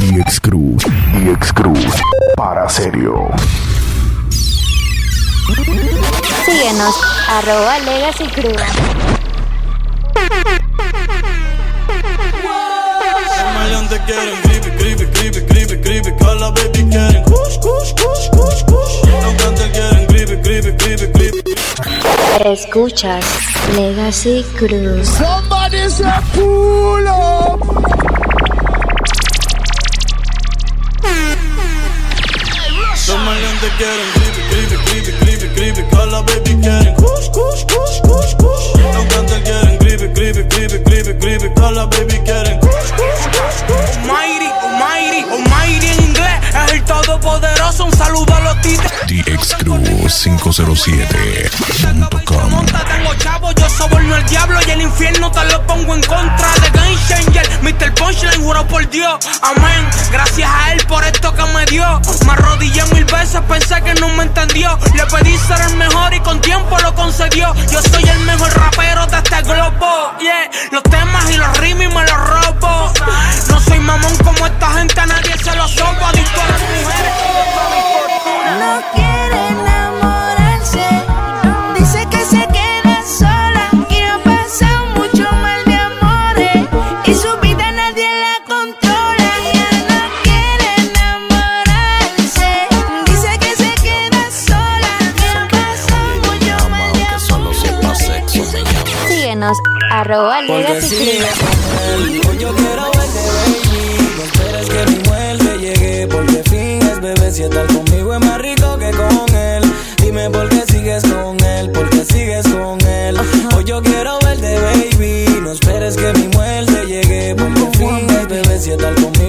DX Cruz, DX Cruz, para serio. Síguenos, arroba Legacy Cruz. maleantes quieren creepy, creepy, creepy, creepy, creepy. Cala baby quieren kush, kush, kush, kush, kush. Los cantantes quieren creepy, creepy, creepy, creepy. Escuchas Legacy Cruz. Somebody say pull up. Los maleantes quieren creepy, creepy, creepy, creepy, creepy. Cala baby quieren kush, kush, kush, kush, kush. Los cantantes quieren creepy, creepy, creepy, creepy, creepy. Cala baby quieren kush, kush, kush, kush. Almighty, Almighty, Almighty en inglés es el todopoderoso. Un saludo a los títeres. DX Cruz 507.com. Monta, tengo chavo, yo soborno el diablo y el infierno te lo pongo en contra de Game Changer. Mr. Punchline, juro por Dios, amén. Gracias a él por esto que me dio. Me arrodillé mil veces, pensé que no me entendió. Le pedí ser el mejor y con tiempo lo concedió. Yo soy el mejor rapero de este globo. Yeah, los temas y los rimis me los robo. No soy mamón como esta gente, nadie se lo sopo. Adicto a las mujeres. No quiere enamorarse, dice que se queda sola y ha pasado mucho mal de amores y su vida nadie la controla. No quiere enamorarse, dice que se queda sola y ha pasado mucho mal de amores. Síguenos, arroba yo quiero verte, bebé, si estar conmigo es más rico que con él. Dime por qué sigues con él, por qué sigues con él. Hoy yo quiero verte, baby. No esperes que mi muerte llegue. Porque finges, bebé, si estar conmigo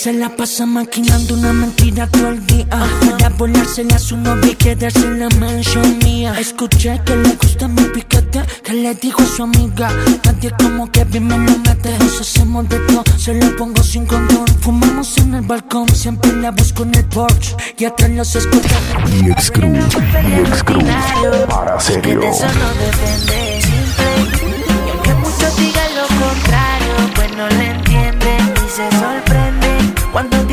Se la pasa maquinando una mentira todo el día. Para volársela a su novia y quedarse en la mansión mía. Escuché que le gusta mi piquete Que le dijo a su amiga. Nadie como que bien me lo mete. Nos hacemos de todo, se lo pongo sin condón. Fumamos en el balcón, siempre la busco en el porch Y atrás los escucho. DX Cruz, DX Cruz, para serio. de eso no depende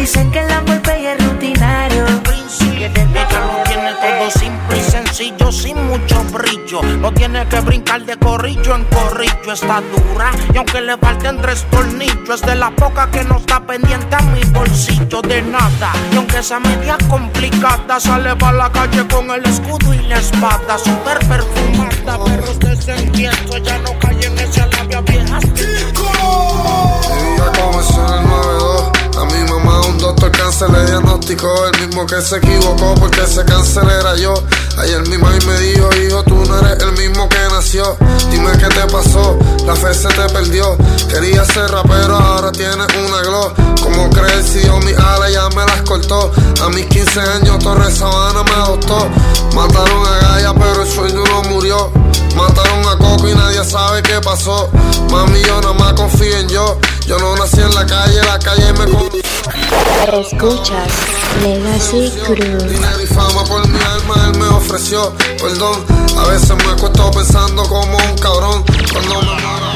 dicen que el amor pay es rutinario. Ella lo tiene todo simple y sencillo, sin mucho brillo. No tiene que brincar de corrillo en corrillo. Está dura y aunque le falten tres tornillos, es de la poca que no está pendiente a mi bolsillo de nada. Y aunque esa media complicada, sale para la calle con el escudo y la espada. Super perfumada, perros de sentimiento. Ya no El mismo que se equivocó porque ese cáncer era yo Ayer mi mami me dijo, hijo, tú no eres el mismo que nació Dime qué te pasó, la fe se te perdió Quería ser rapero, ahora tienes una glow ¿Cómo crees si yo mi ala ya me las cortó? A mis 15 años Torres Sabana me adoptó Mataron a Gaia pero el sueño no murió Mataron a Coco y nadie sabe qué pasó. Mami, yo nada más confío en yo. Yo no nací en la calle, la calle me conoció. Escuchas Legacy Cruz. Dinero y fama por mi alma, él me ofreció perdón. A veces me acuesto pensando como un cabrón. Cuando me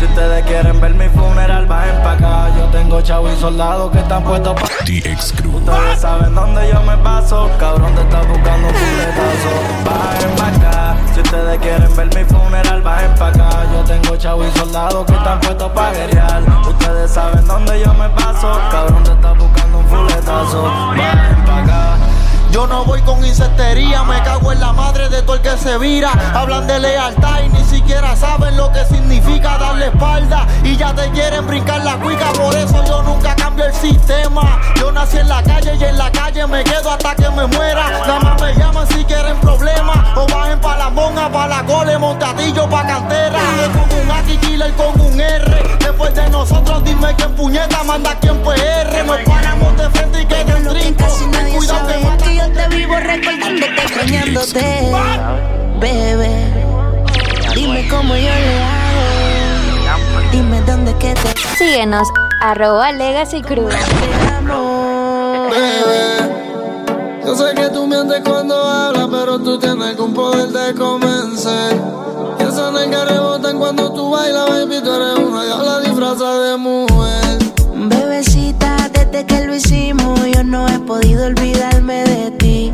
Si ustedes quieren ver mi funeral, bajen pa' acá. Yo tengo chavo y soldados que están puestos pa' DX Cruz. Ustedes saben dónde yo me paso. Cabrón, te estás buscando un fuletazo. Bajen pa' acá. Si ustedes quieren ver mi funeral, bajen pa' acá. Yo tengo chavo y soldados que están puestos pa' guerrear. Ustedes saben dónde yo me paso. Cabrón, te estás buscando un fuletazo. Bajen pa' acá. Yo no voy con insectería, me cago en la madre de todo el que se vira. Hablan de lealtad y ni siquiera saben lo que significa darle espalda. Y ya te quieren brincar la cuica, por eso yo nunca cambio el sistema. Yo nací en la calle y en la calle me quedo hasta que me muera. Nada más me llaman si quieren problemas. O bajen pa' la monga, pa' la gole, montatillo, pa' cantera. Con un Aki Killer con un R. Después de nosotros, dime quién puñeta manda quién Síguenos, arroba Legacy Cruz. Bebé, yo sé que tú mientes cuando hablas, pero tú tienes algún poder de convencer. Y esa nalga rebotan cuando tú bailas, baby, tú eres una diabla disfrazada de mujer. Bebecita, desde que lo hicimos, yo no he podido olvidarme de ti.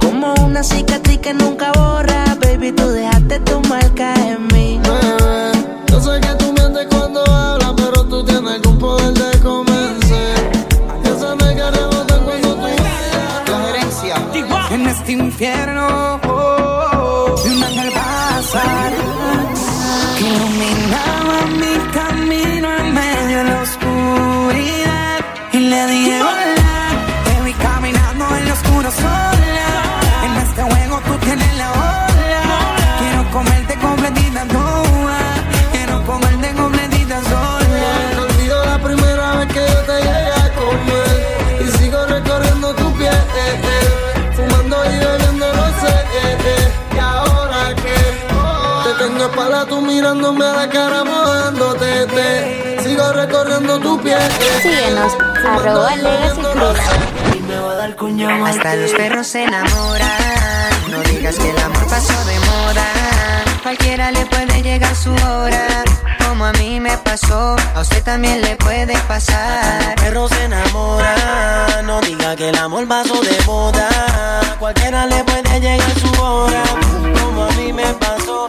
Como una cicatriz que nunca borra, baby, tú dejaste tu marca en mí. Bebé, yo sé que tú mientes cuando tú tienes algún poder de convencer. Yo sé me que rebotar cuando tú En este infierno oh, vi un ángel pasar que iluminaba mi mirándome a la cara mojándote te. Sigo recorriendo tu piel Síguenos, arroba Legacy Crew. Hasta los perros se enamoran. No digas que el amor pasó de moda. Cualquiera le puede llegar su hora. Como a mí me pasó, a usted también le puede pasar. Perro se enamora, no diga que el amor pasó de moda. Cualquiera le puede llegar su hora, como a mí me pasó.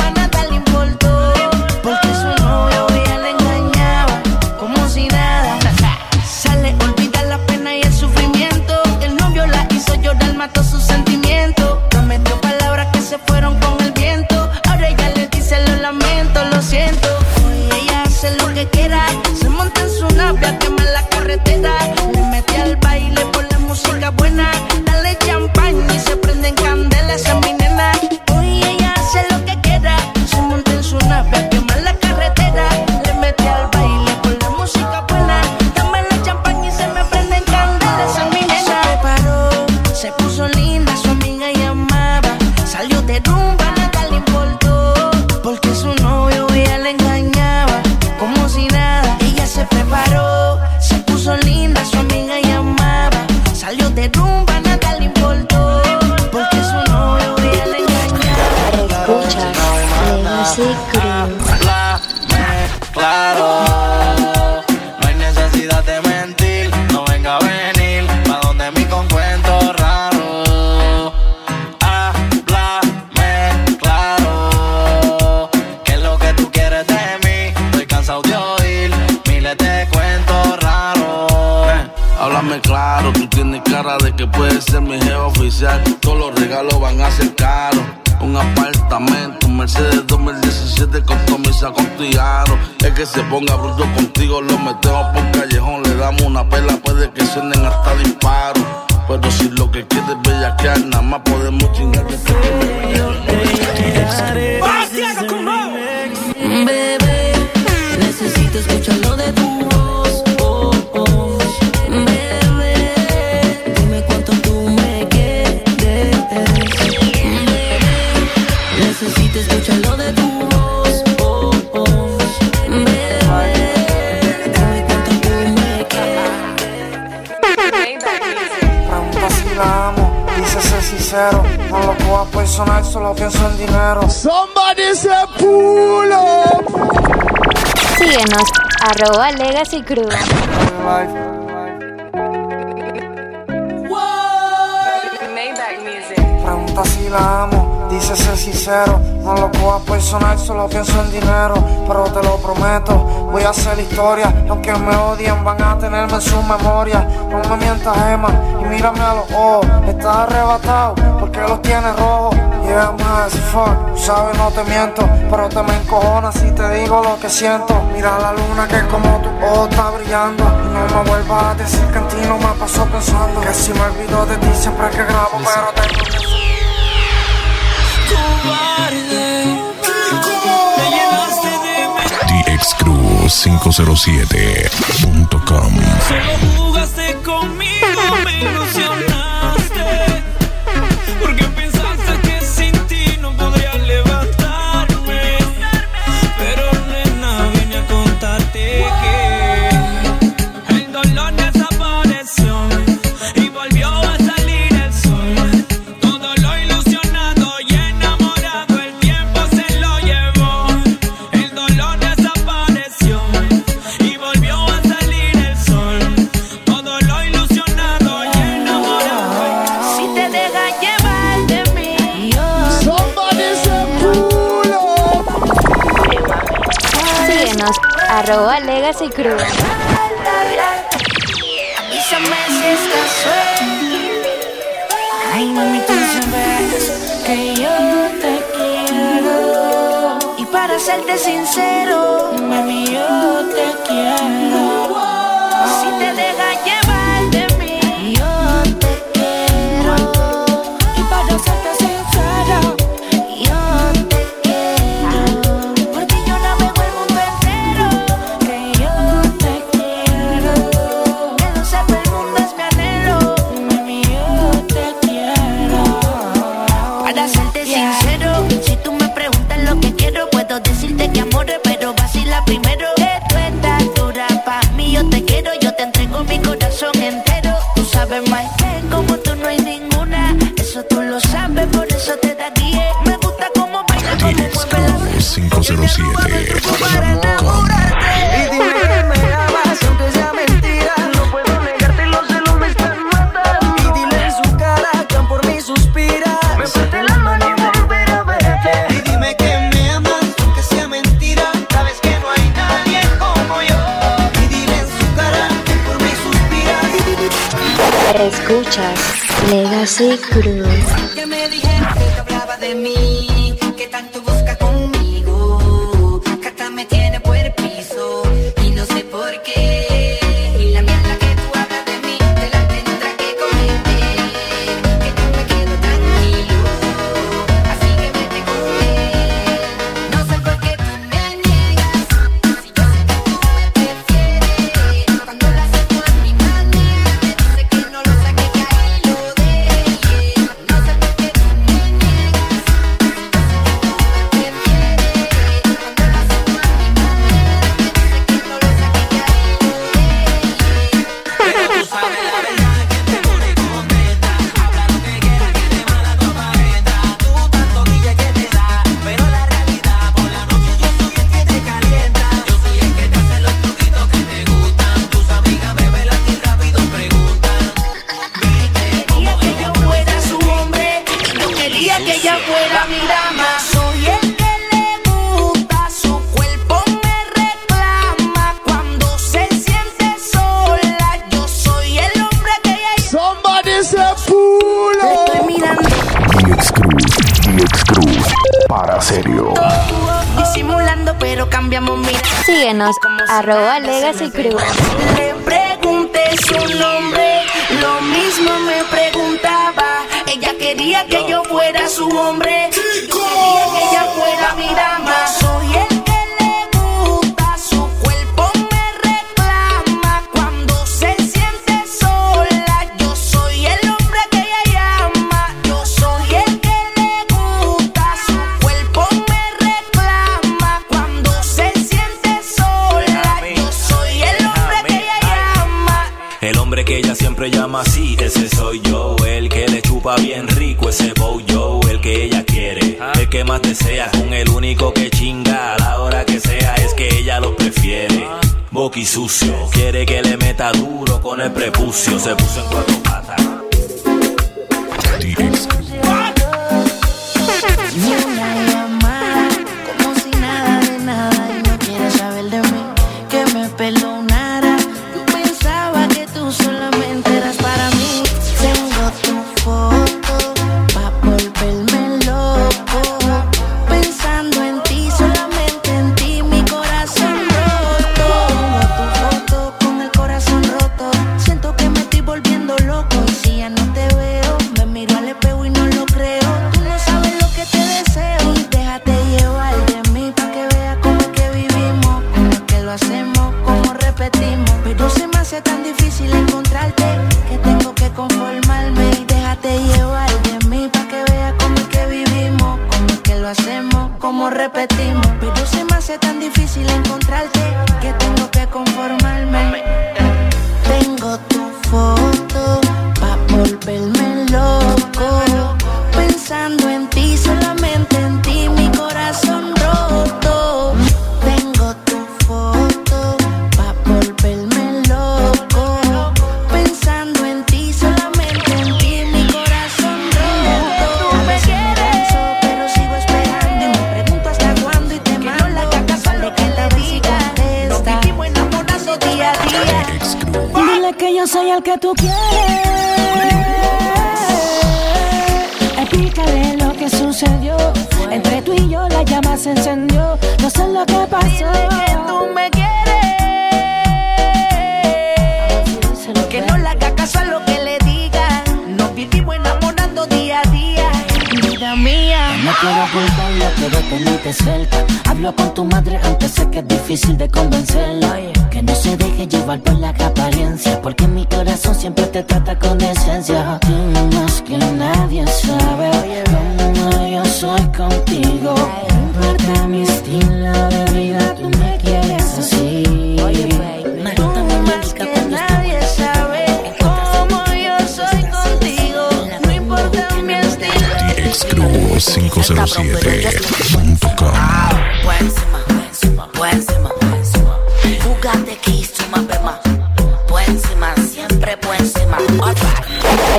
Síguenos, arroba Legacy Crew. Pregunta si la amo, dice ser sincero. No lo puedo personal, solo pienso en dinero. Pero te lo prometo, voy a hacer historia. Aunque me odien, van a tenerme en su memoria. No me mientas, Emma, y mírame a los ojos. Estás arrebatado, porque los tienes rojos. Yeah, man, fuck, sabes, no te miento. Pero te me encojonas si te digo lo que siento. Mira la luna que como tu ojo está brillando. Y no me vuelvas a decir que en ti no me pasó pensando. Que si me olvido de ti siempre que grabo, pero te DX Crew 507.com Solo jugaste conmigo, arroba Legacy Crew. Ay, mami, tú sabes que yo te quiero. Y para serte sincero, mami, yo te quiero. Si te dejas llevar. Check Legacy Crew sucio. Quiere que le meta duro con el prepucio. Se puso en cuatro patas for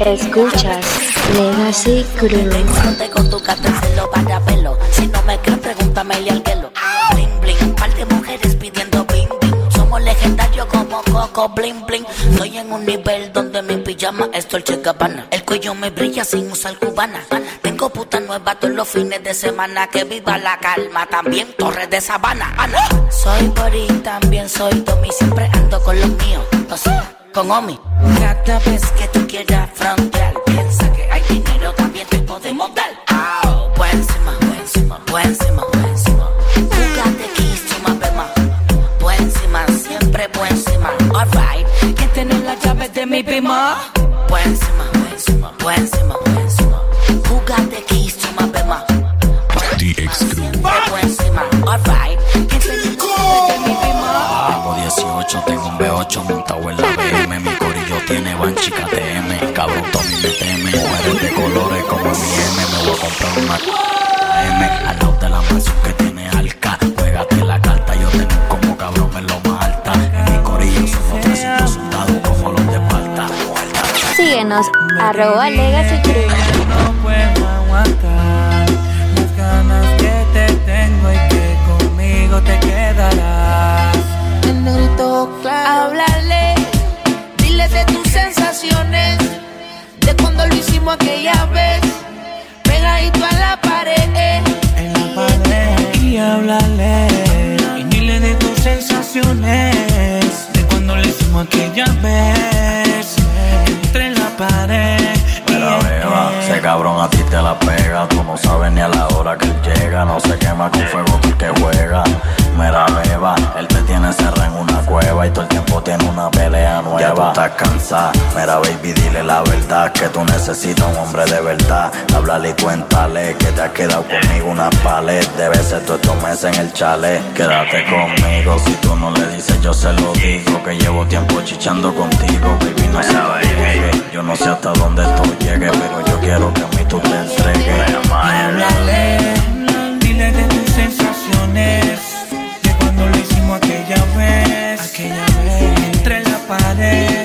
Escuchas Legacy Crew. No tengo tu cartel para pelo. Si no me crees, pregúntame al guelo. Bling bling, par de mujeres pidiendo bling bling. Somos legendarios como Coco bling bling. Estoy en un nivel donde mi pijama es Dolce Gabbana. El cuello me brilla sin usar cubana. Tengo puta nueva todos los fines de semana. Que viva la calma, también Torres de Sabana. Ana. Soy Bori, también soy Tommy. Siempre ando con los míos. O sea, con Omi. Cada vez que tú quieras frontear, piensa que hay dinero, también te podemos dar. Au. Por encima, por encima, por encima, to my bema. Encima, siempre encima. Alright. Que tener las llaves de mi bima. Por encima, por encima. Tengo un B8 montado en la BM Mi corillo tiene banchi KTM Cabrón, todo me teme Mujeres de colores como mi M. Me voy a comprar una M. Al lado de la mansión que tiene alca. Pégate la carta, yo tengo como cabrón en lo más alta. En mi corillo somos 300 soldados como los de Palta Síguenos, arroba Legacy No puedo aguantar. Claro. Háblale, dile de tus sensaciones, de cuando lo hicimos aquella vez, pegadito a la pared. En la pared y háblale y dile de tus sensaciones de cuando le hicimos aquella vez entre la pared. Mira, beba, ese cabrón a ti te la pega. Tú no sabes ni a la hora que él llega. No se quema con fuego porque juega. Mira, beba, él te tiene cerrado en una cueva y todo el tiempo tiene una pelea nueva. Ya tú estás cansada. Mira, baby, dile la verdad. Que tú necesitas un hombre de verdad. Háblale y cuéntale que te has quedado conmigo una palet. Debe ser todos estos meses en el chalet. Quédate conmigo. Si tú no le dices, yo se lo digo. Que llevo tiempo chichando contigo, baby. No se llegue. Yo no sé hasta dónde esto llegue, pero yo quiero que a mí tú te entregues. Háblale, dile de tus sensaciones aquella vez entre la pared.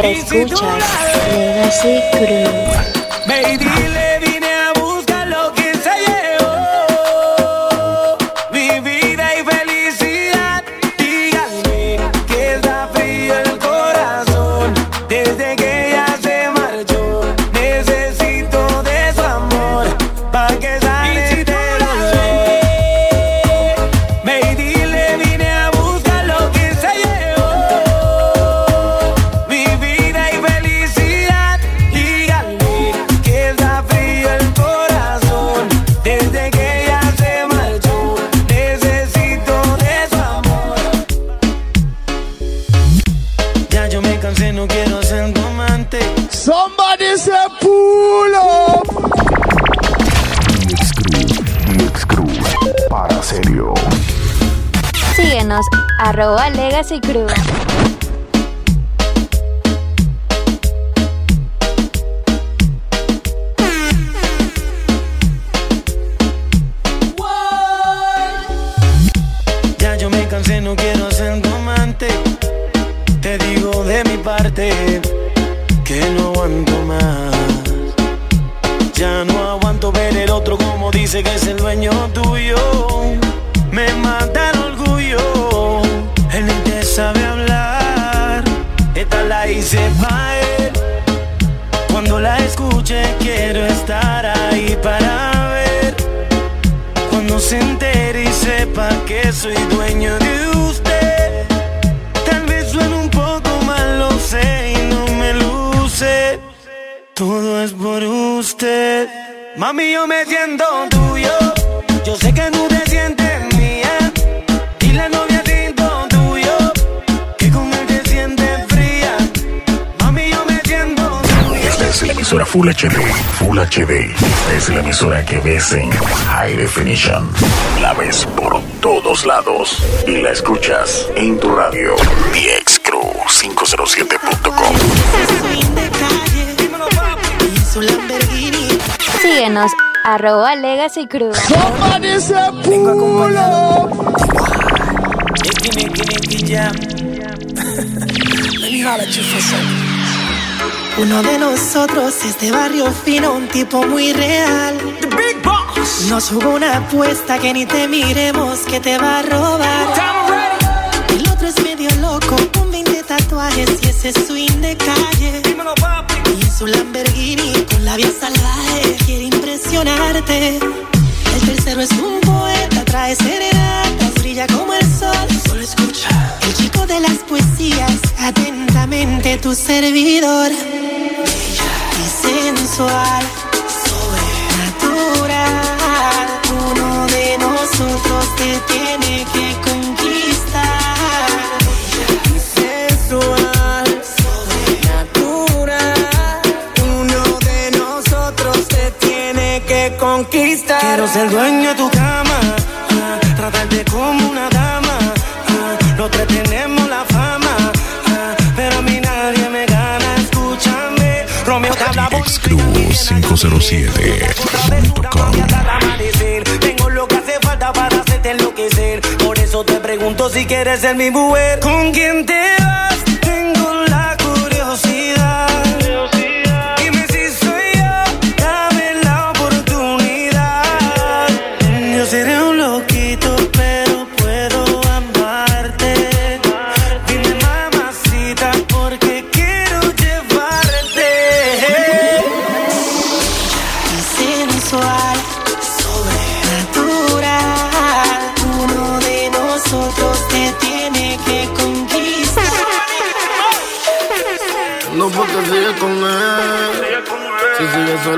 Escuchas Legacy Crew. Arroba Legacy Crew. Pa' él. Cuando la escuche quiero estar ahí para ver. Cuando se entere y sepa que soy dueño de usted. Tal vez suene un poco mal, lo sé y no me luce. Todo es por usted. Mami, yo me siento tuyo. Yo sé que tú te sientes emisora Full HD. Full HD. Es la emisora que ves en High Definition. La ves por todos lados. Y la escuchas en tu radio. DXCrew507.com. Síguenos, arroba Legacy Crew. Nicky Jam. Let me holler at you for a second. Uno de nosotros es de barrio fino, un tipo muy real. The Big Boss. Nos jugó una apuesta que ni te miremos que te va a robar. El otro es medio loco, con 20 tatuajes y ese swing de calle. Y en su Lamborghini con la vía salvaje quiere impresionarte. El tercero es un poeta, trae serenatas, brilla como el sol. Solo escucha. El chico de las poesías, atentamente tu servidor. Sensual, sobrenatural. Uno de nosotros te tiene que conquistar. Sensual, sobrenatural. Uno de nosotros te tiene que conquistar. Quiero ser dueño de tu DXCrew507.com. al amanecer. Tengo lo. ¿Con quién te vas?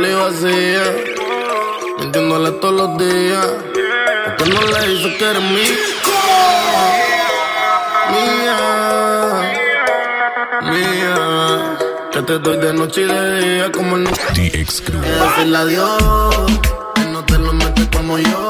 Y vacía. Mintiéndole todos los días. Porque no le hizo que eres mía. Mía. Mía. Que te doy de noche y de día como el DXCrew. decirle adiós. Que no te lo metes como yo.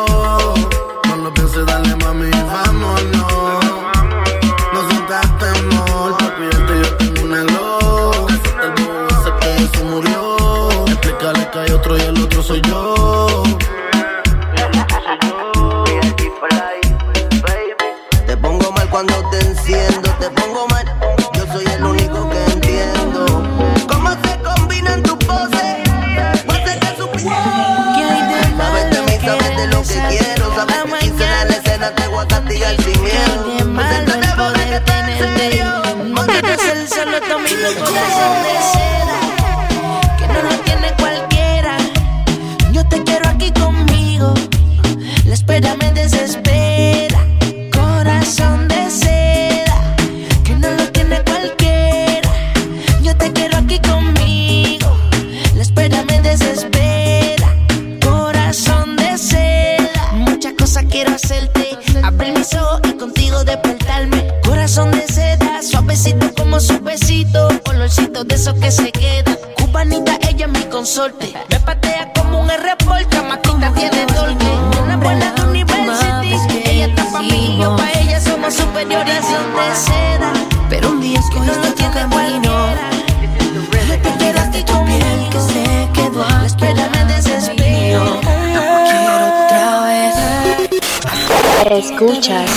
Escuchas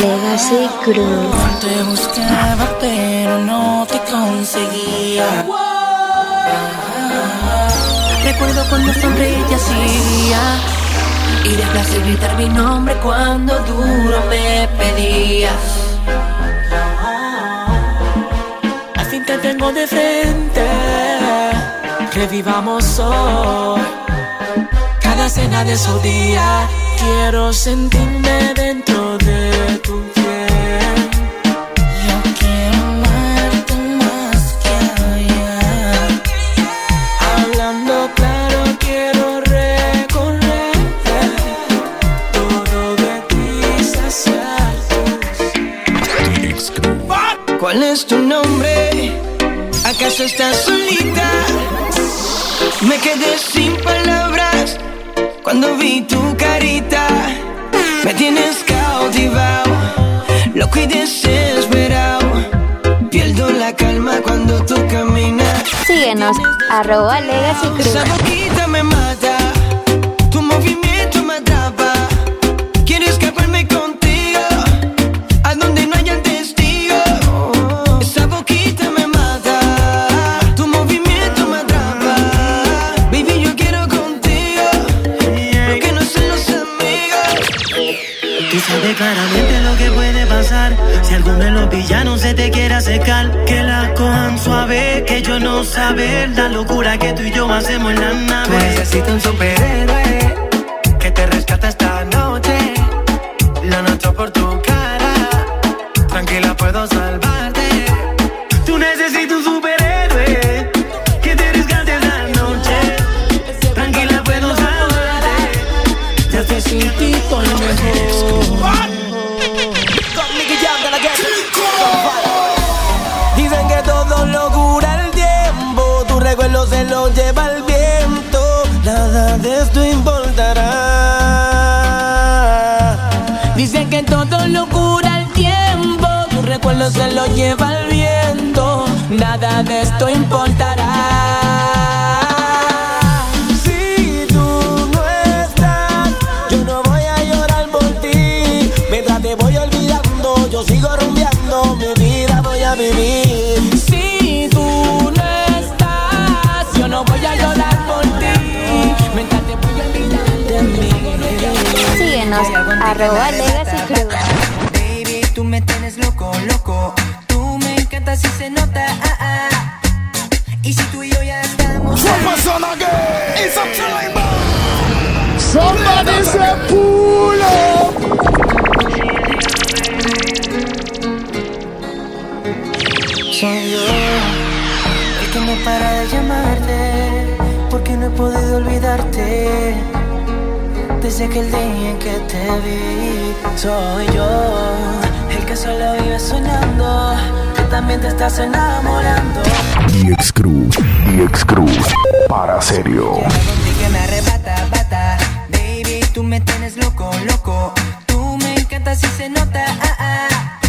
Legacy Crew. Te buscaba pero no te conseguía. Recuerdo cuando sonreíste hacía y de placer gritar mi nombre cuando duro me pedías. Fin te tengo de frente, revivamos hoy cada cena de su día. Quiero sentirme dentro de tu piel. Yo quiero amarte más que ayer. Hablando claro, quiero recorrer todo de ti, saciar ¿Cuál es tu nombre? ¿Acaso estás solita? Me quedé sin palabras cuando vi tu carita. Me tienes cautivado, loco y desesperado. Pierdo la calma cuando tú caminas. Síguenos, arroba Legacy Esa Crew. boquita me mata, Tú sabes claramente lo que puede pasar. Si alguno de los villanos se te quiere acercar Que la cojan suave, que yo no saber La locura que tú y yo hacemos en la nave. Tú necesitas un superhéroe recuerdo se lo lleva el viento, nada de esto importará. Si tú no estás, yo no voy a llorar por ti. Mientras te voy olvidando, yo sigo rumbeando, mi vida voy a vivir. Si tú no estás, yo no voy a llorar por ti, mientras te voy olvidando de mí. Síguenos, arroba Legacy Crew. Somebody say pull up. Soy yo el que no para de llamarte porque no he podido olvidarte desde aquel día en que te vi. Soy yo el que solo vive soñando que también te estás enamorando. DX Crew, DX Crew, para serio. que me arrebata, bata. Baby, tú me tienes loco, loco. Tú me encantas y se nota. ah, ah.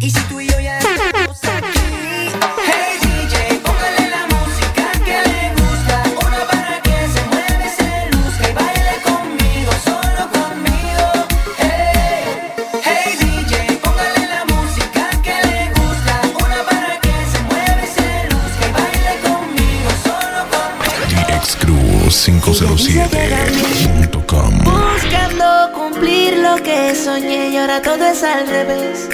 Y si tú y yo todo es al revés.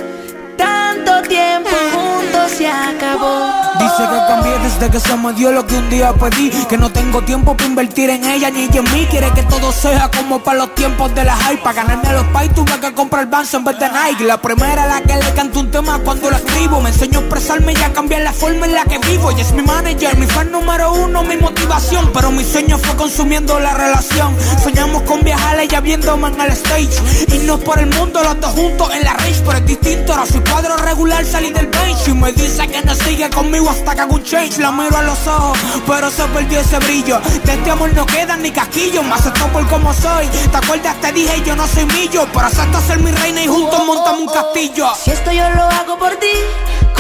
Tanto tiempo juntos se acabó. Dice que cambié desde que se me dio lo que un día pedí. Que no tengo tiempo para invertir en ella ni en mí. Quiere que todo sea como para los tiempos de la hype. Para ganarme los pay tuve que comprar Vans en vez de Nike. La primera la que le canto un tema cuando lo escribo. Me enseñó a expresarme y a cambiar la forma en la que vivo. Ella es mi manager, mi fan número uno, mi motivación, pero mi sueño fue consumiendo la relación. Soñamos con viajar ella viéndome en el stage. Irnos por el mundo los dos juntos en la race, pero es distinto. Ahora soy cuadro regular, salí del bench. Y me dice que no sigue conmigo hasta que haga un change. La miro a los ojos, pero se perdió ese brillo. De este amor no quedan ni casquillos, más acepto por como soy. ¿Te acuerdas? Te dije yo no soy millo, pero acepto ser mi reina y juntos montamos un castillo. Si esto yo lo hago por ti,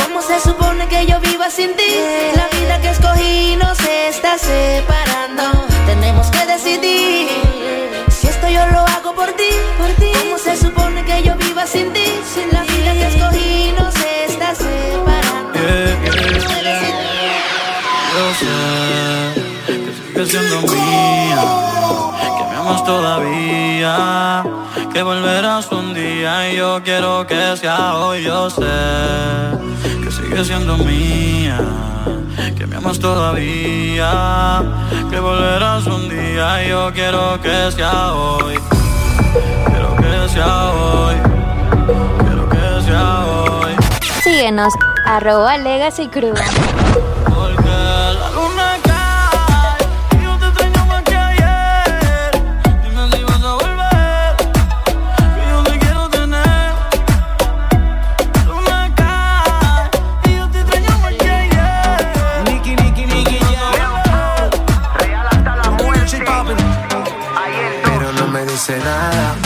¿cómo se supone que yo viva sin ti? La vida que escogí nos está separando. Tenemos que decidir. Yo lo hago por ti, por ti, ¿cómo se supone que yo viva sin ti? La vida que escogí nos está separando. Yo sé que sigues siendo mía, que me amas todavía, que volverás un día y yo quiero que sea hoy. Yo sé que sigues siendo mía, que me amas todavía, que volverás un día yo quiero que sea hoy. Quiero que sea hoy, quiero que sea hoy. Síguenos, arroba Legacy Crew.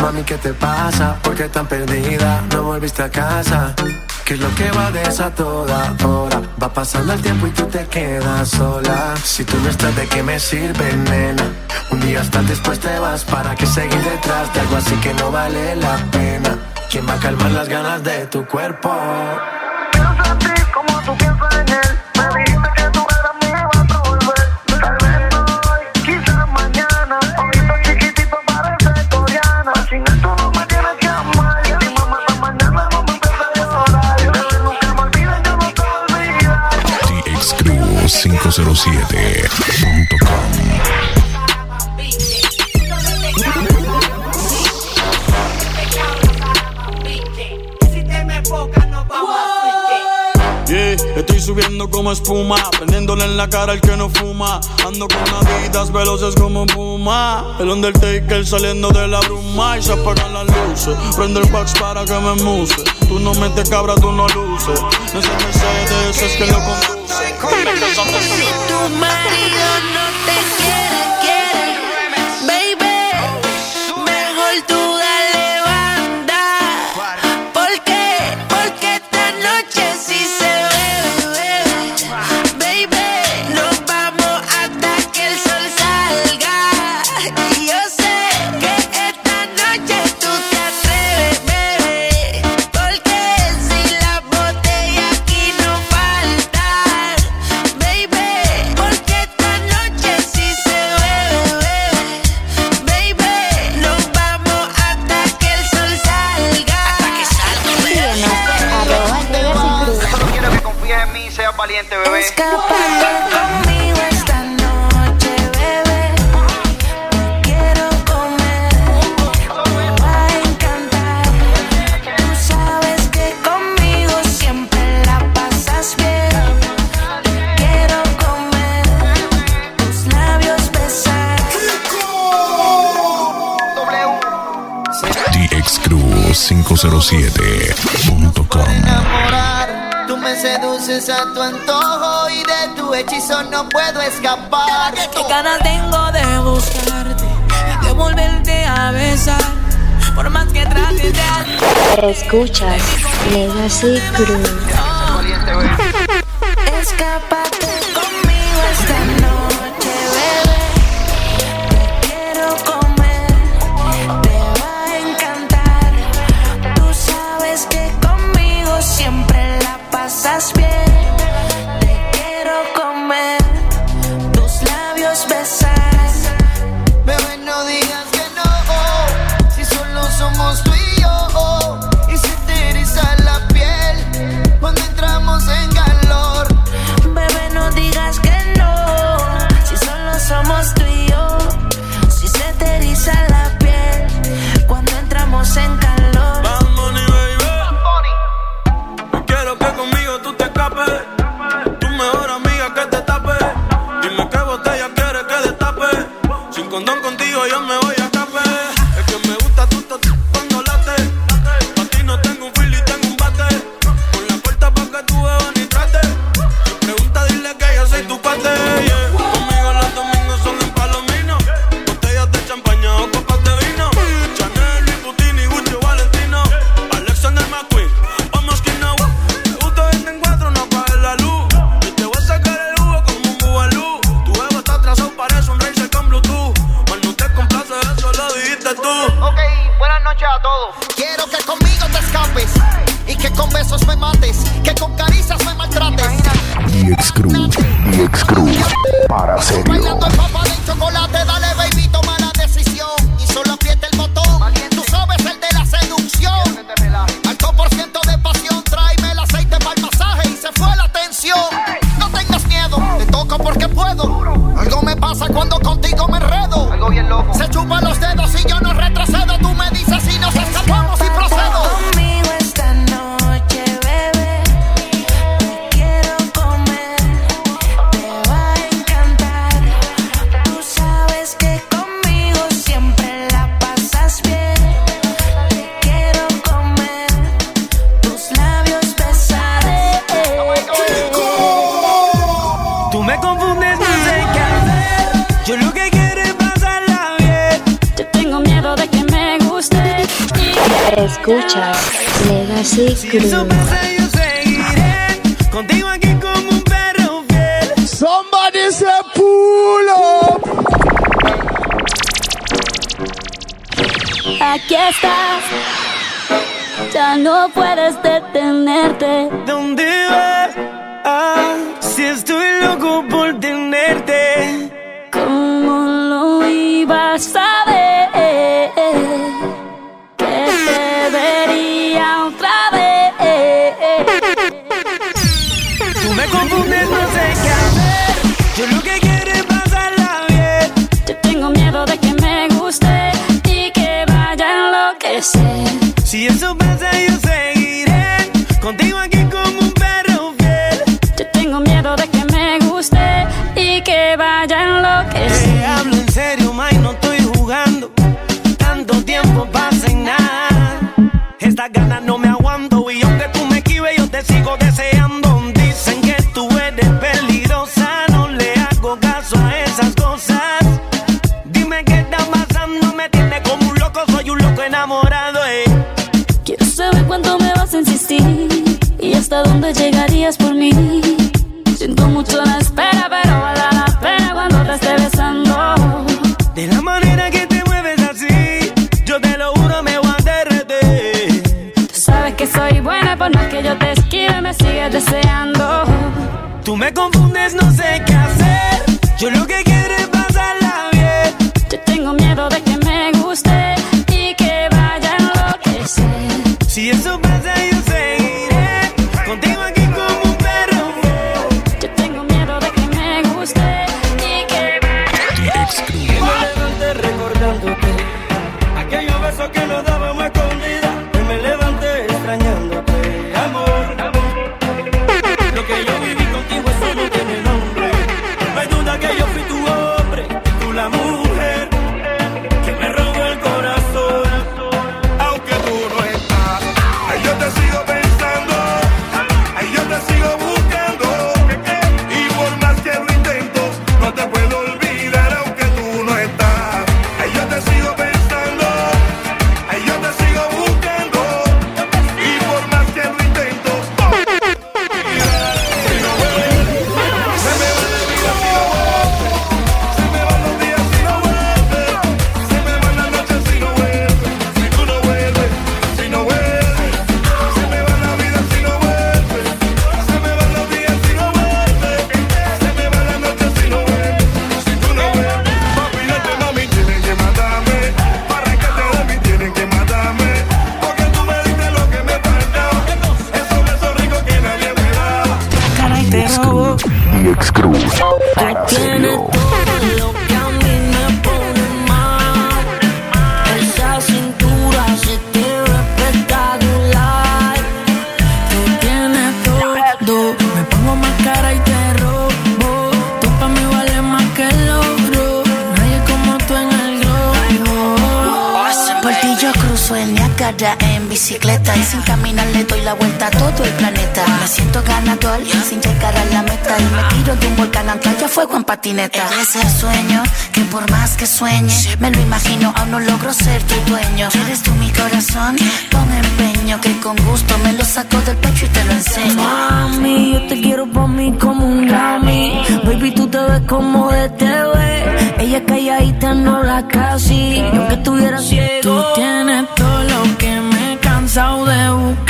Mami, ¿qué te pasa? ¿Por qué tan perdida? No volviste a casa. ¿Qué es lo que va de esa toda hora? Va pasando el tiempo y tú te quedas sola. Si tú no estás, ¿de qué me sirve, nena? Un día estás, después te vas. ¿Para qué seguir detrás de algo así que no vale la pena? ¿Quién va a calmar las ganas de tu cuerpo? 507.com. Estoy subiendo como espuma, prendiéndole en la cara al que no fuma. Ando con navitas veloces como puma. El Undertaker saliendo de la bruma y se apagan las luces. Prende el box para que me muse. Tú no metes cabra, tú no luces. Ese Mercedes es que lo conduce. Tu marido no TXCrew507.com enamorar. Tú me seduces a tu antojo y de tu hechizo no puedo escapar. Qué ganas tengo de buscarte y de volverte a besar. Por más que trates de Escuchas Legacy Crew. Escápate Si en su mesa yo seguiré contigo aquí como un perro fiel. Somebody se pulo. Aquí estás. Ya no puedes detenerte. ¿Dónde vas? patineta. Eres el sueño que por más que sueñe, me lo imagino, aún no logro ser tu dueño. Eres tú mi corazón con empeño, que con gusto me lo saco del pecho y te lo enseño. Mami, yo te quiero por mí como un Grammy. Baby, tú te ves como de TV. Ella calladita no la casi, y aunque estuviera ciego. Tú tienes todo lo que me he cansado de buscar.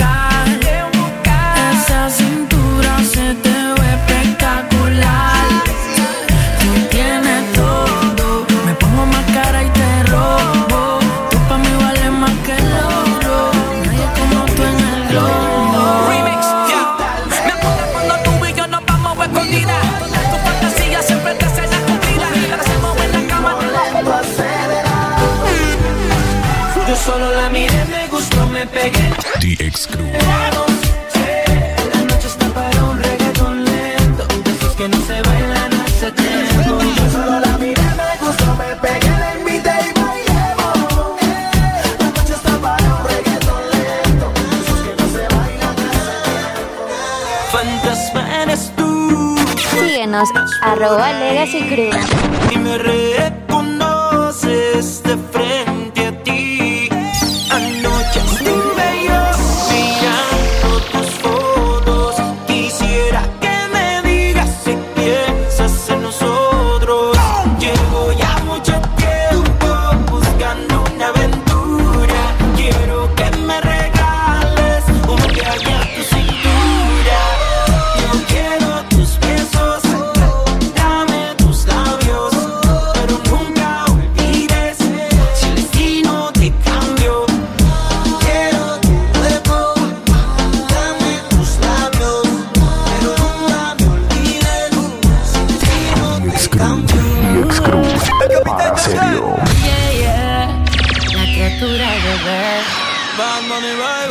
Bad Money, bye,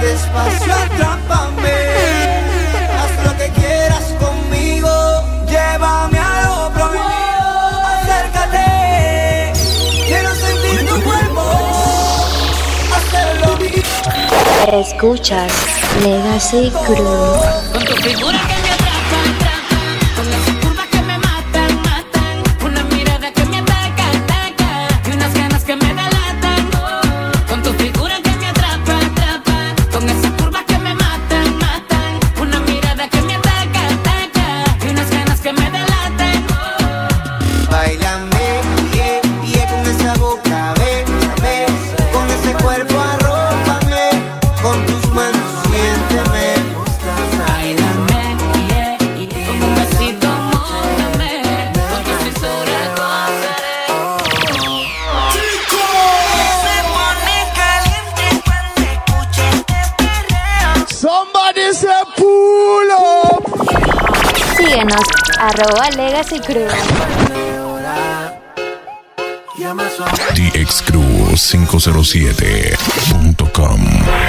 despacio atrápame. Haz lo que quieras conmigo. Llévame a lo prohibido. Acércate. Quiero sentir tu cuerpo. Hacerlo. Mío Escuchas Legacy Crew. Con tu figura The DX Crew. DXCrew507.com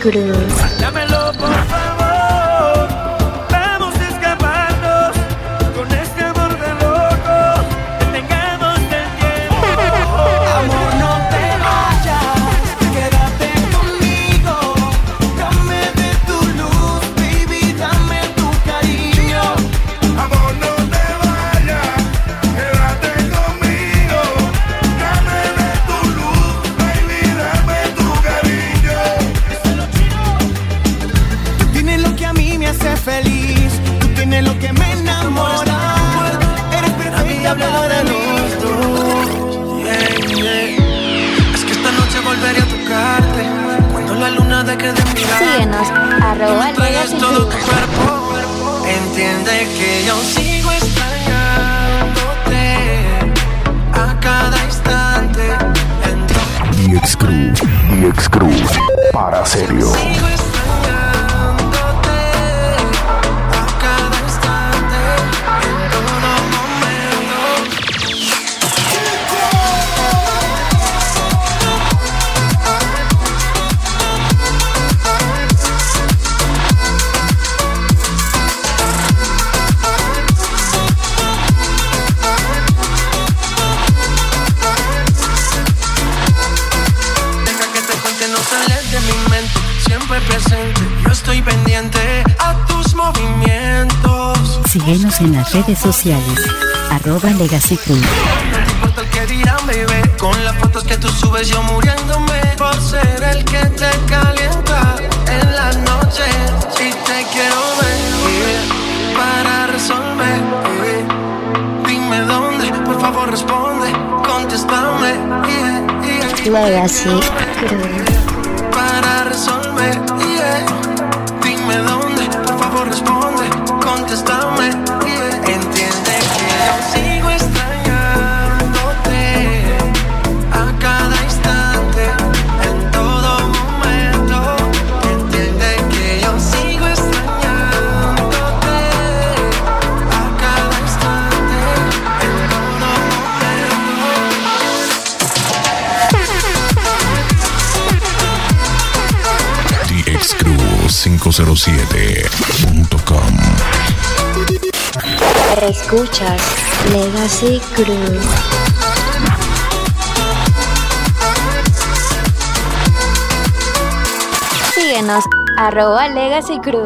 くる Redes sociales. Arroba Legacy Crew. No te importa el que dirán, baby. Con las fotos que tú subes, yo muriéndome. Por ser el que te calienta en las noches. Y te quiero ver para resolver. Dime dónde, por favor responde. Contéstame. yeah, yeah. Legacy Crew. Escuchas Legacy Crew. Síguenos, arroba Legacy Crew.